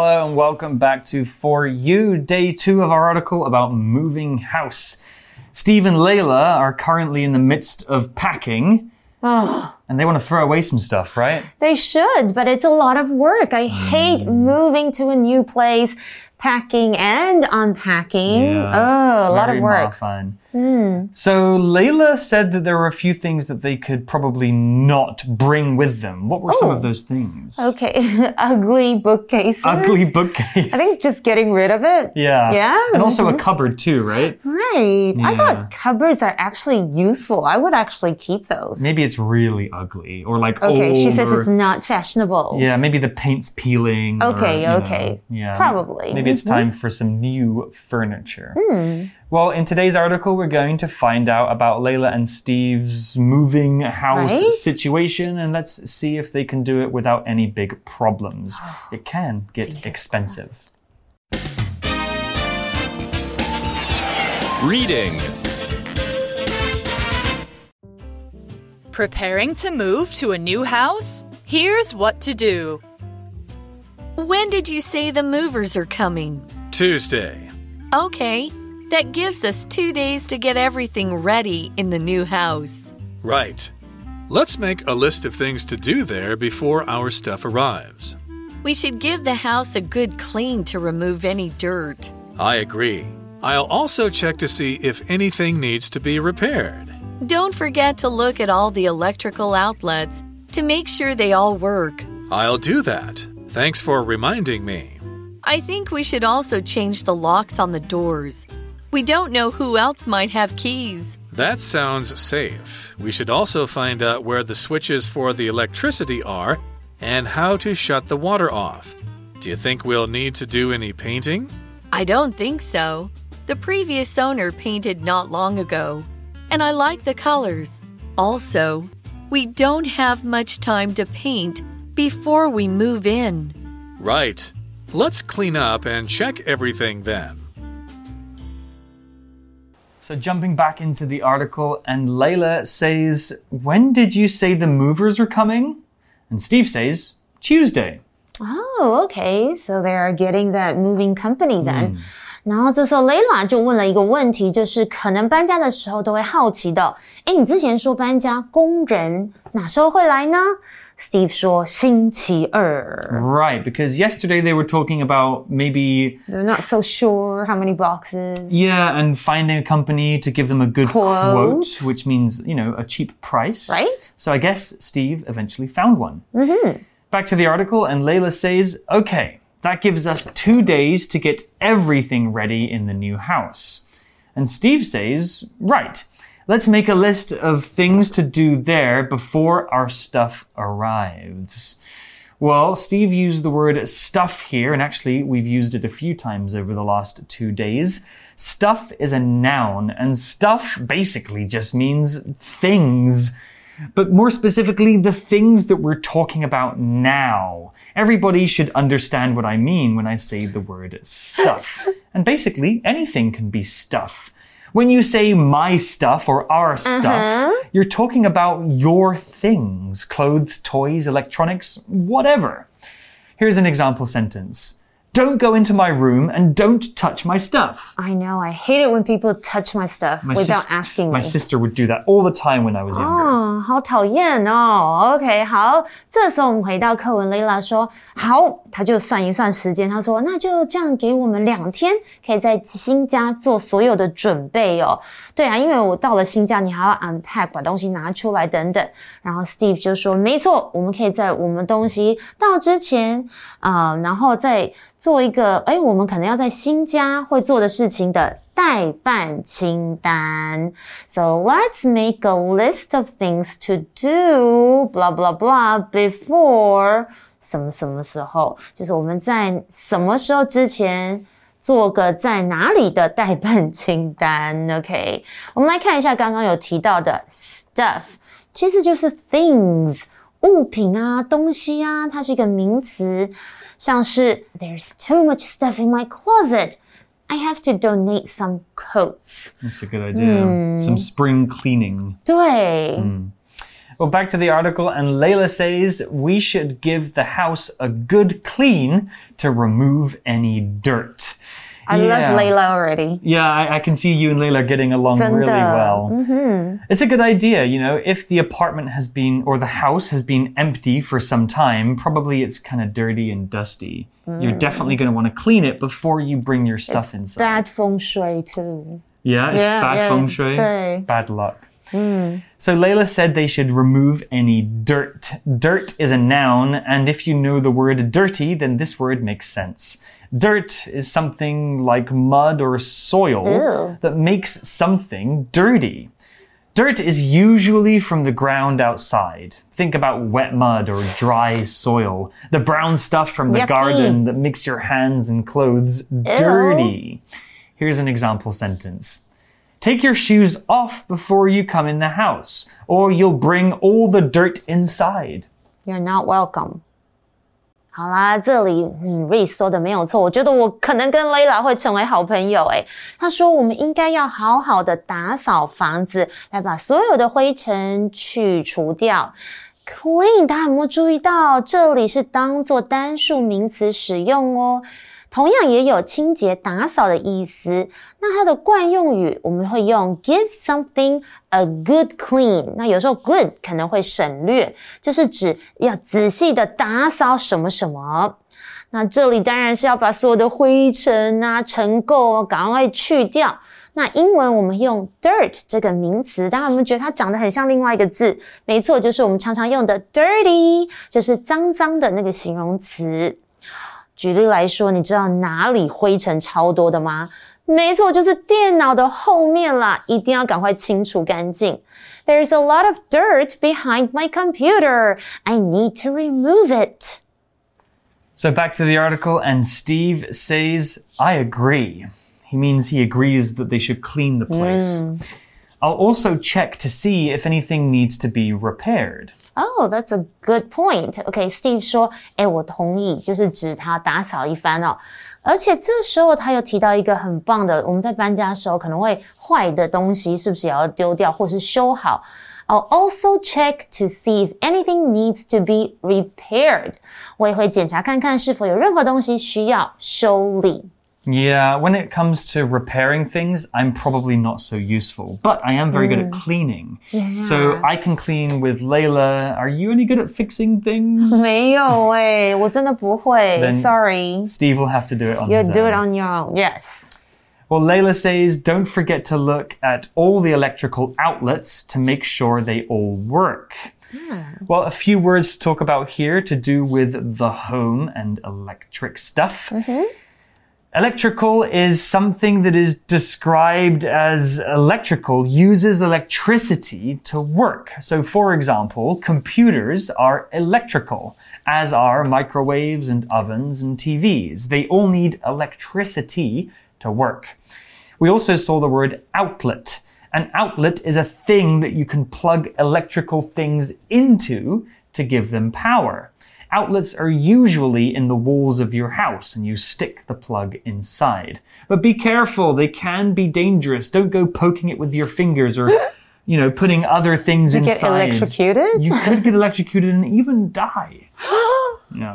Hello and welcome back to For You, day two of our article about moving house. Steve and Layla are currently in the midst of packing. And they want to throw away some stuff, right? They should, but it's a lot of work. I hate Hmm. moving to a new place, packing and unpacking. oh, a lot of work. Fun. So Layla said that there were a few things that they could probably not bring with them. What were some Oh. of those things? Okay, ugly bookcases. Ugly bookcase. I think just getting rid of it. Yeah. Yeah? And also a cupboard too, right? Right. I thought cupboards are actually useful. I would actually keep those. Maybe it's really ugly or like Okay, she says or- it's not fashionable. Yeah, maybe the paint's peeling. or, Okay, know, okay. yeah. Probably. Maybe it's Mhm. time for some new furniture. Hmm. Well, in today's article, we're going to find out about Layla and Steve's moving house Right? situation and let's see if they can do it without any big problems. Oh, it can get expensive. Reading. Preparing to move to a new house? Here's what to do. When did you say the movers are coming? Tuesday. Okay, that gives us two days to get everything ready in the new house. Right. Let's make a list of things to do there before our stuff arrives. We should give the house a good clean to remove any dirt. I agree. I'll also check to see if anything needs to be repaired. Don't forget to look at all the electrical outlets to make sure they all work. I'll do that. Thanks for reminding me. I think we should also change the locks on the doors. We don't know who else might have keys. That sounds safe. We should also find out where the switches for the electricity are and how to shut the water off. Do you think we'll need to do any painting? I don't think so. The previous owner painted not long ago, and I like the colors. Also, we don't have much time to paint before we move in. Right. Let's clean up and check everything then. So, jumping back into the article, and Layla says, When did you say the movers are coming? And Steve says, Tuesday. Oh, okay. So they are getting that moving company then. 嗯然后这时候 Layla 就问了一个问题，就是可能搬家的时候都会好奇的，诶，你之前说搬家工人哪时候会来呢 ？Steve 说星期二。 Right, because yesterday they were talking about maybe, They're not so sure how many boxes. yeah, and finding a company to give them a good Quote. quote, which means, you know, a cheap price. Right? So I guess Steve eventually found one. Back to the article, and Layla says, okay, that gives us two days to get everything ready in the new house. And Steve says, right, let's make a list of things to do there before our stuff arrives. Well, Steve used the word stuff here, and actually, we've used it a few times over the last two days. Stuff is a noun, and stuff basically just means things. But more specifically, the things that we're talking about now. Everybody should understand what I mean when I say the word stuff. and basically, anything can be stuff. When you say my stuff or our stuff, uh-huh. you're talking about your things clothes, toys, electronics, whatever. Here's an example sentence Don't go into my room and don't touch my stuff. I know. I hate it when people touch my stuff My without sis- asking My me. sister would do that all the time when I was younger. 哦，好讨厌哦。OK，好，这时候我们回到课文，Layla 说好，他就算一算时间，他说那就这样给我们两天，可以在新家做所有的准备哦。对啊，因为我到了新家，你还要 unpack 把东西拿出来等等。然后 Steve 就说没错，我们可以在我们东西到之前，啊、然后再 做一个，哎，我们可能要在新家会做的事情的代办清单。So let's make a list of things to do, blah blah blah, before 什么什么时候，就是我们在什么时候之前。做个在哪里的代办清单，OK？我们来看一下刚刚有提到的 stuff，其实就是 things 物品啊、东西啊，它是一个名词，像是 There's too much stuff in my closet. I have to donate some coats. That's a good idea. Some spring cleaning. 对， Well, back to the article, and Layla says we should give the house a good clean to remove any dirt. I Yeah. love Layla already. Yeah, I, I can see you and Layla getting along 真的。 really well. It's a good idea, you know, if the apartment has been or the house has been empty for some time, probably it's kind of dirty and dusty. You're definitely going to want to clean it before you bring your stuff inside. Bad 风水 too. Yeah, it's Yeah, bad yeah, feng shui, 对。 bad luck. So Layla said they should remove any dirt. Dirt is a noun, and if you know the word dirty, then this word makes sense. Dirt is something like mud or soil Ew. that makes something dirty. Dirt is usually from the ground outside. Think about wet mud or dry soil, the brown stuff from the Yucky. garden that makes your hands and clothes dirty. Here's an example sentence. Take your shoes off before you come in the house, or you'll bring all the dirt inside. You're not welcome. 好啦，这里嗯 r e 说的没有错，我觉得我可能跟 Layla 会成为好朋友。诶，他说我们应该要好好的打扫房子，来把所有的灰尘去除掉。Clean，大家有没有注意到，这里是当做单数名词使用哦。同样也有清洁、打扫的意思。那它的惯用语我们会用 give something a good clean。那有时候 good 可能会省略，就是指要仔细的打扫什么什么。那这里当然是要把所有的灰尘啊、尘垢啊赶快去掉。那英文我们用 dirt 这个名词，大家有没有觉得它长得很像另外一个字？没错，就是我们常常用的 dirty，就是脏脏的那个形容词。举例来说，你知道哪里灰尘超多的吗？没错，就是电脑的后面啦，一定要赶快清除干净。There's a lot of dirt behind my computer. I need to remove it. So back to the article, and Steve says, I agree. He means he agrees that they should clean the place. I'll also check to see if anything needs to be repaired. Oh, that's a good point. OK, Steve 说，哎，我同意，就是指他打扫一番哦。而且这时候他又提到一个很棒的，我们在搬家的时候可能会坏的东西，是不是也要丢掉或是修好？I'll also check to see if anything needs to be repaired. 我也会检查看看是否有任何东西需要修理。Yeah, when it comes to repairing things, I'm probably not so useful, but I am very good at cleaning. So I can clean with Layla. Are you any good at fixing things? 没有哎，我真的不会 Then- ，Sorry. Steve will have to do it on You his do it own. on your own. Yes. Well, Layla says don't forget to look at all the electrical outlets to make sure they all work. Well, a few words to talk about here to do with the home and electric stuff. Electrical is something that is described as electrical, uses electricity to work. So, for example, computers are electrical, as are microwaves and ovens and TVs. They all need electricity to work. We also saw the word outlet. An outlet is a thing that you can plug electrical things into to give them power. Outlets are usually in the walls of your house and you stick the plug inside. But be careful, they can be dangerous. Don't go poking it with your fingers or, you know, putting other things Get inside. electrocuted? You could get electrocuted and even die. yeah.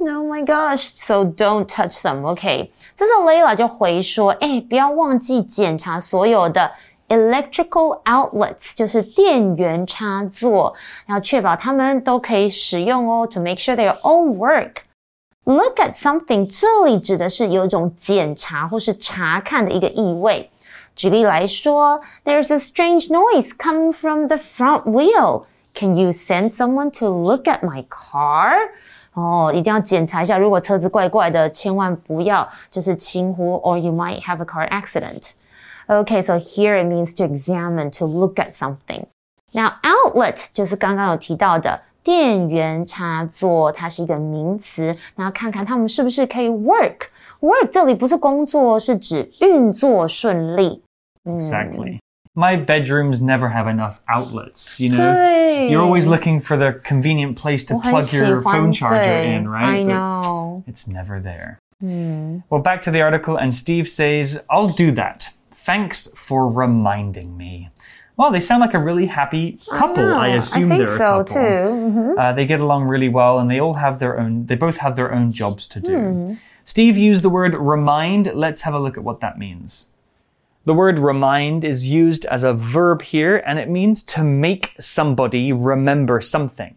Oh my gosh! So don't touch them. OK，这时候 Layla 就回说：“哎，不要忘记检查所有的 electrical outlets，就是电源插座，要确保它们都可以使用哦。To make sure they all work. Look at something，这里指的是有一种检查或是查看的一个意味。举例来说，There's a strange noise coming from the front wheel. Can you send someone to look at my car? 哦，一定要检查一下，如果车子怪怪的，千万不要就是轻忽，or you might have a car accident. Okay, so here it means to examine, to look at something. Now, outlet 就是刚刚有提到的电源插座，它是一个名词。那看看它们是不是可以 work。work 这里不是工作，是指运作顺利。 Exactly. My bedrooms never have enough outlets, you know? 对 You're always looking for the convenient place to 我很 plug 喜 your 欢 phone charger 对 in, right? I But know. it's never there. Well, back to the article, and Steve says, I'll do that. Thanks for reminding me. Well, they sound like a really happy couple. I, know. assume I think they're a so couple. too. Uh, they get along really well, and they all have their own. They both have their own jobs to do. Hmm. Steve used the word remind. Let's have a look at what that means. The word remind is used as a verb here, and it means to make somebody remember something,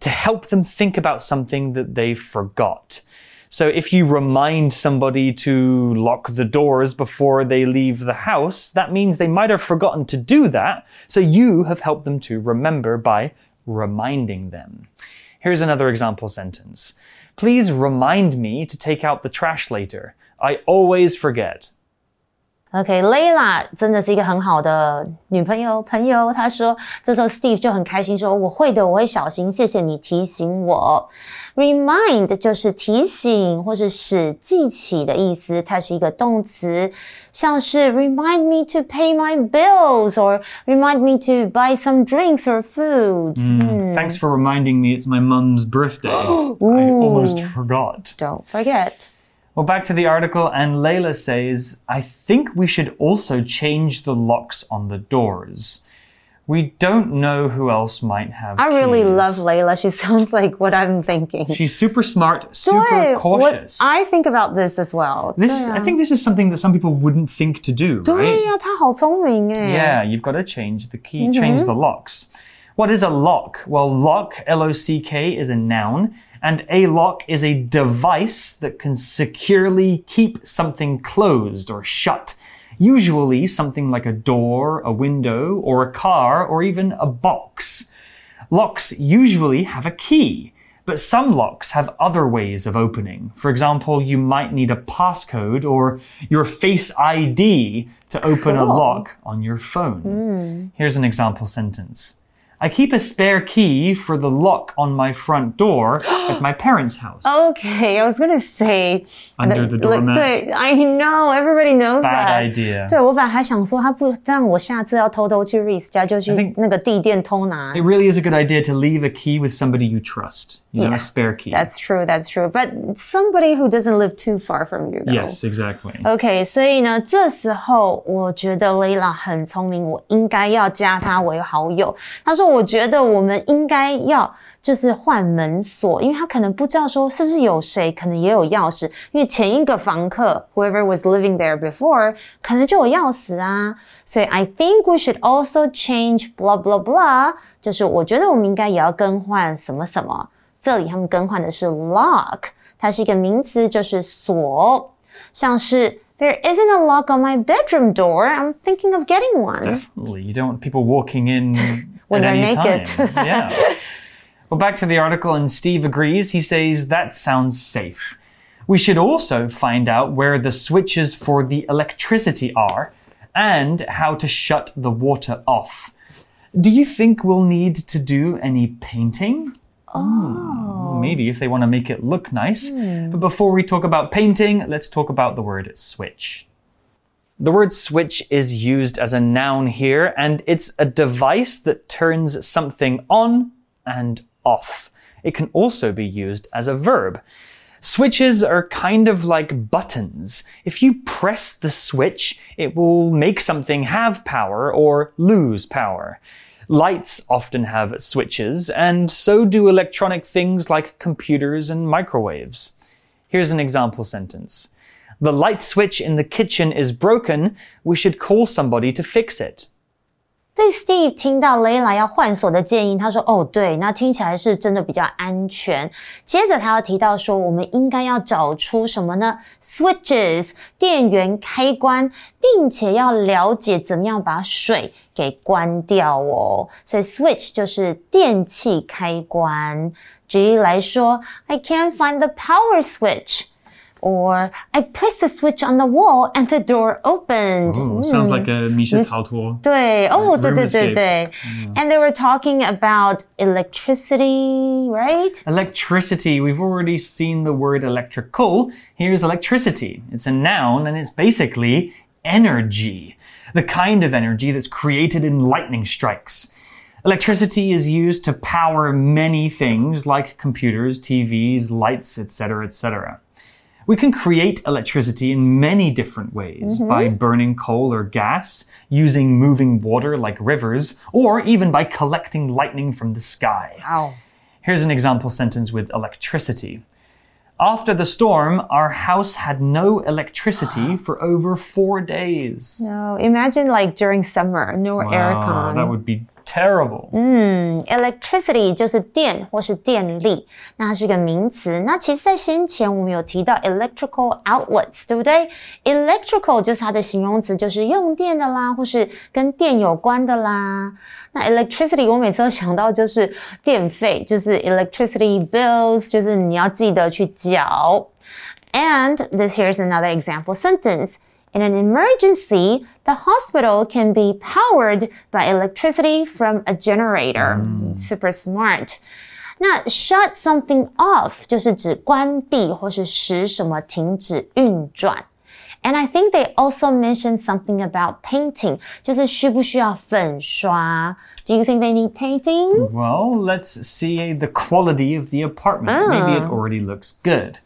to help them think about something that they forgot. So if you remind somebody to lock the doors before they leave the house, that means they might have forgotten to do that. So you have helped them to remember by reminding them. Here's another example sentence. Please remind me to take out the trash later. I always forget. OK，Layla、真的是一个很好的女朋友朋友。她说，这时候 Steve 就很开心说：“我会的，我会小心，谢谢你提醒我。” Remind 就是提醒或是使记起的意思，它是一个动词，像是 remind me to pay my bills or remind me to buy some drinks or food。嗯 Thanks for reminding me it's my mum's birthday. I almost forgot. Don't forget。Well, back to the article, and Layla says, I think we should also change the locks on the doors. We don't know who else might have. I keys. really love Layla. She sounds like what I'm thinking. She's super smart, super cautious. I think about this as well. This, I think this is something that some people wouldn't think to do, right? Yeah, you've got to change the key, mm -hmm. change the mm-hmm. locks. What is a lock? Well, lock, L O C K, is a noun, and a lock is a device that can securely keep something closed or shut. Usually something like a door, a window, or a car, or even a box. Locks usually have a key, but some locks have other ways of opening. For example, you might need a passcode or your Face ID to open a lock on your phone. Hmm. Here's an example sentence. I keep a spare key for the lock on my front door at my parents' house. Okay, I was gonna say Under the like, doormat. 对，I know everybody knows Bad that. idea. 对我本来还想说，他不让我下次要偷偷去 Reese 家，就去 think- 那个地店偷拿 It。really is a good idea to leave a key with somebody you trust. You know, Yeah, a spare key. That's true, that's true. But somebody who doesn't live too far from you, though. yes, exactly. OK，所以呢，这时候我觉得 Layla 很聪明，我应该要加她为好友。她说：“ 我觉得我们应该要就是换门锁，因为她可能不知道说是不是有谁可能也有钥匙，因为前一个房客 whoever was living there before 可能就有钥匙啊。所以 I think we should also change blah blah blah，就是我觉得我们应该也要更换什么什么。这里他们更换的是 lock，它是一个名词，就是锁。像是 There isn't a lock on my bedroom door. I'm thinking of getting one. Definitely. You don't want people walking in When they're naked. yeah. Well, back to the article, and Steve agrees. He says that sounds safe. We should also find out where the switches for the electricity are and how to shut the water off. Do you think we'll need to do any painting? Hmm, oh. Maybe if they want to make it look nice. Hmm. But before we talk about painting, let's talk about the word switch. The word switch is used as a noun here, and it's a device that turns something on and off. It can also be used as a verb. Switches are kind of like buttons. If you press the switch, it will make something have power or lose power. Lights often have switches, and so do electronic things like computers and microwaves. Here's an example sentence The light switch in the kitchen is broken. We should call somebody to fix it. 所以 Steve 听到 Layla 要换锁的建议，他说：“哦，对，那听起来是真的比较安全。”接着他要提到说，我们应该要找出什么呢？Switches 电源开关，并且要了解怎么样把水给关掉哦。所以 switch 就是电器开关。举例来说，I can't find the power switch。 or I pressed the switch on the wall and the door opened. Oh, sounds like a hmm. 密室 逃脱.对, oh, And they were talking about electricity, right? Electricity. We've already seen the word electrical. Here's electricity. It's a noun and it's basically energy, the kind of energy that's created in lightning strikes. Electricity is used to power many things like computers, TVs, lights, etc., etc. We can create electricity in many different ways mm-hmm. by burning coal or gas, using moving water like rivers, or even by collecting lightning from the sky. Wow. Here's an example sentence with electricity. After the storm, our house had no electricity for over four days. No, imagine like during summer, no Wow, aircon. that would be terrible. Electricity 就是电或是电力，那它是个名词。那其实，在先前我们有提到 electrical outlets，对不对？electrical 就是它的形容词，就是用电的啦，或是跟电有关的啦。那 electricity 我每次都想到就是电费，就是 electricity bills，就是你要记得去缴。And this here's another example sentence. In an emergency, the hospital can be powered by electricity from a generator. Super smart. 那 shut something off 就是指关闭或是使什么停止运转。And I think they also mentioned something about painting，就是需不需要粉刷？Do you think they need painting? Well, let's see the quality of the apartment. Maybe it already looks good.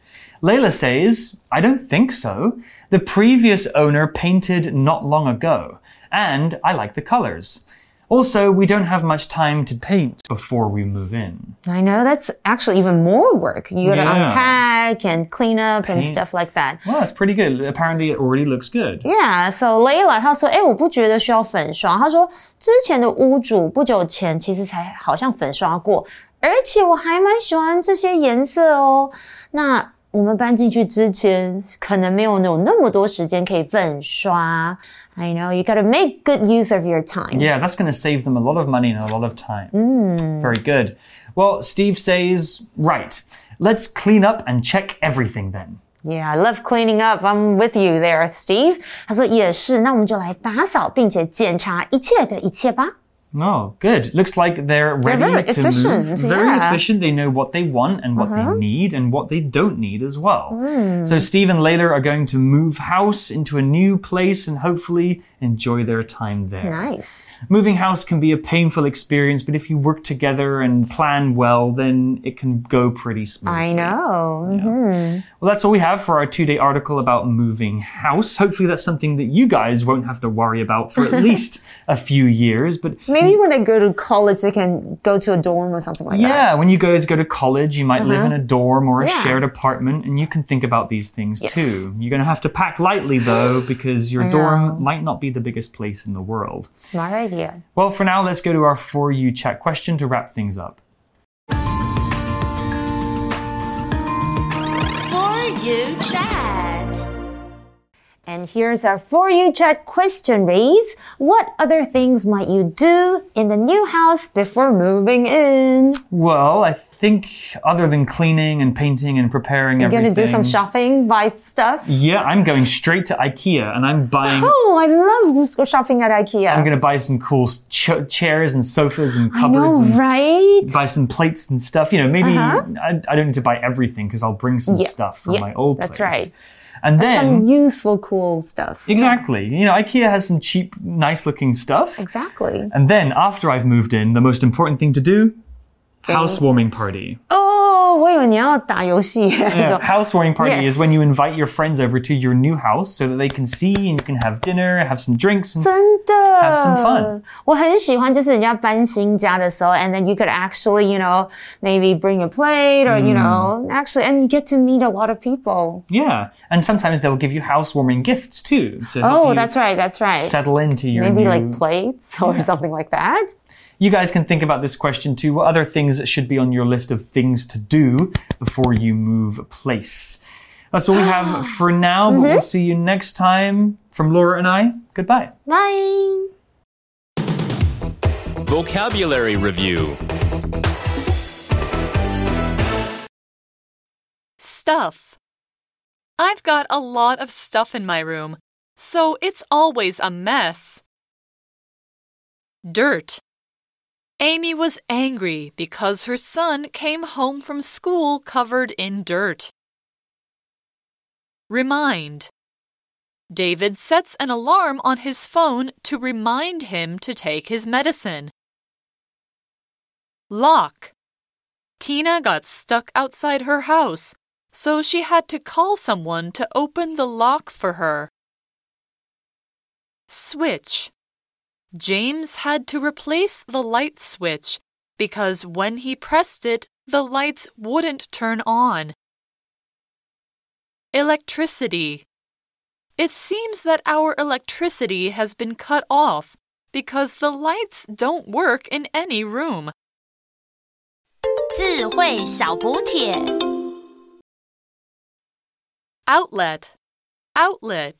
Layla says, I don't think so. The previous owner painted not long ago, and I like the colors. Also, we don't have much time to paint before we move in. I know that's actually even more work. You gotta Yeah. unpack and clean up and Paint. stuff like that. Well, that's pretty good. Apparently, it already looks good. Yeah, so Layla 她说，哎、我不觉得需要粉刷。她说，之前的屋主不久前其实才好像粉刷过，而且我还蛮喜欢这些颜色哦。那 我们搬进去之前，可能没有有那么多时间可以粉刷。I know you gotta make good use of your time. Yeah, that's going to save them a lot of money and a lot of time. Very good. Well, Steve says, right, let's clean up and check everything then. Yeah, I love cleaning up. I'm with you there, Steve. 他说也是，那我们就来打扫，并且检查一切的一切吧。 Oh, good. Looks like they're ready very to efficient, move. Very yeah. Uh-huh. efficient. They know what they want and what they need and what they don't need as well. Hmm. So Steve and Layla are going to move house into a new place and hopefully enjoy their time there. Nice. Moving house can be a painful experience, but if you work together and plan well, then it can go pretty smoothly. I know. Mhm. Well, that's all we have for our two day article about moving house. Hopefully, that's something that you guys won't have to worry about for at least a few years. But Maybe when they go to college, they can go to a dorm or something like that. yeah, when you go to go to college, you might live in a dorm or a Uh-huh. Yeah. shared apartment, and you can think about these things Yes. too. You're going to have to pack lightly though, because your dorm might not be the biggest place in the world. Smart idea. Well, for now, let's go to our For You chat question to wrap things up. For you chat. And here's our For You chat question reads What other things might you do in the new house before moving in? Well, I think other than cleaning and painting and preparing You're everything. gonna do some shopping, buy stuff? Yeah, I'm going straight to IKEA and I'm buying. Oh, I love shopping at IKEA. I'm gonna buy some cool ch- chairs and sofas and cupboards. I know, right? buy some plates and stuff. You know, maybe uh-huh. I, I don't need to buy everything because I'll bring some. Yeah, stuff from yeah, my old place. that's right. And then Some useful, cool stuff. exactly, you know, IKEA has some cheap, nice-looking stuff. Exactly. And then after I've moved in, the most important thing to do: housewarming party. Oh, 哦，我以为你要打游戏。 Yeah, housewarming party Yes. is when you invite your friends over to your new house so that they can see and you can have dinner, have some drinks, and 真的 Have some fun. 我很喜欢，就是人家搬新家的时候，and then you could actually, you know, maybe bring a plate or you know, actually, and you get to meet a lot of people. yeah. And sometimes they'll give you housewarming gifts too to help Oh, you that's right, that's right. settle into your Maybe new. like plates or something like that. you guys can think about this question too. What other things should be on your list of things to do before you move place? That's all we have ah. for now, but we'll mm-hmm. see you next time. From Laura and I, goodbye. Bye. Vocabulary Review Stuff. I've got a lot of stuff in my room, so it's always a mess. Dirt. Amy was angry because her son came home from school covered in dirt. Remind. David sets an alarm on his phone to remind him to take his medicine. Lock. Tina got stuck outside her house, so she had to call someone to open the lock for her. Switch. James had to replace the light switch because when he pressed it, the lights wouldn't turn on. Electricity. It seems that our electricity has been cut off because the lights don't work in any room. 智慧小补帖 Outlet. Outlet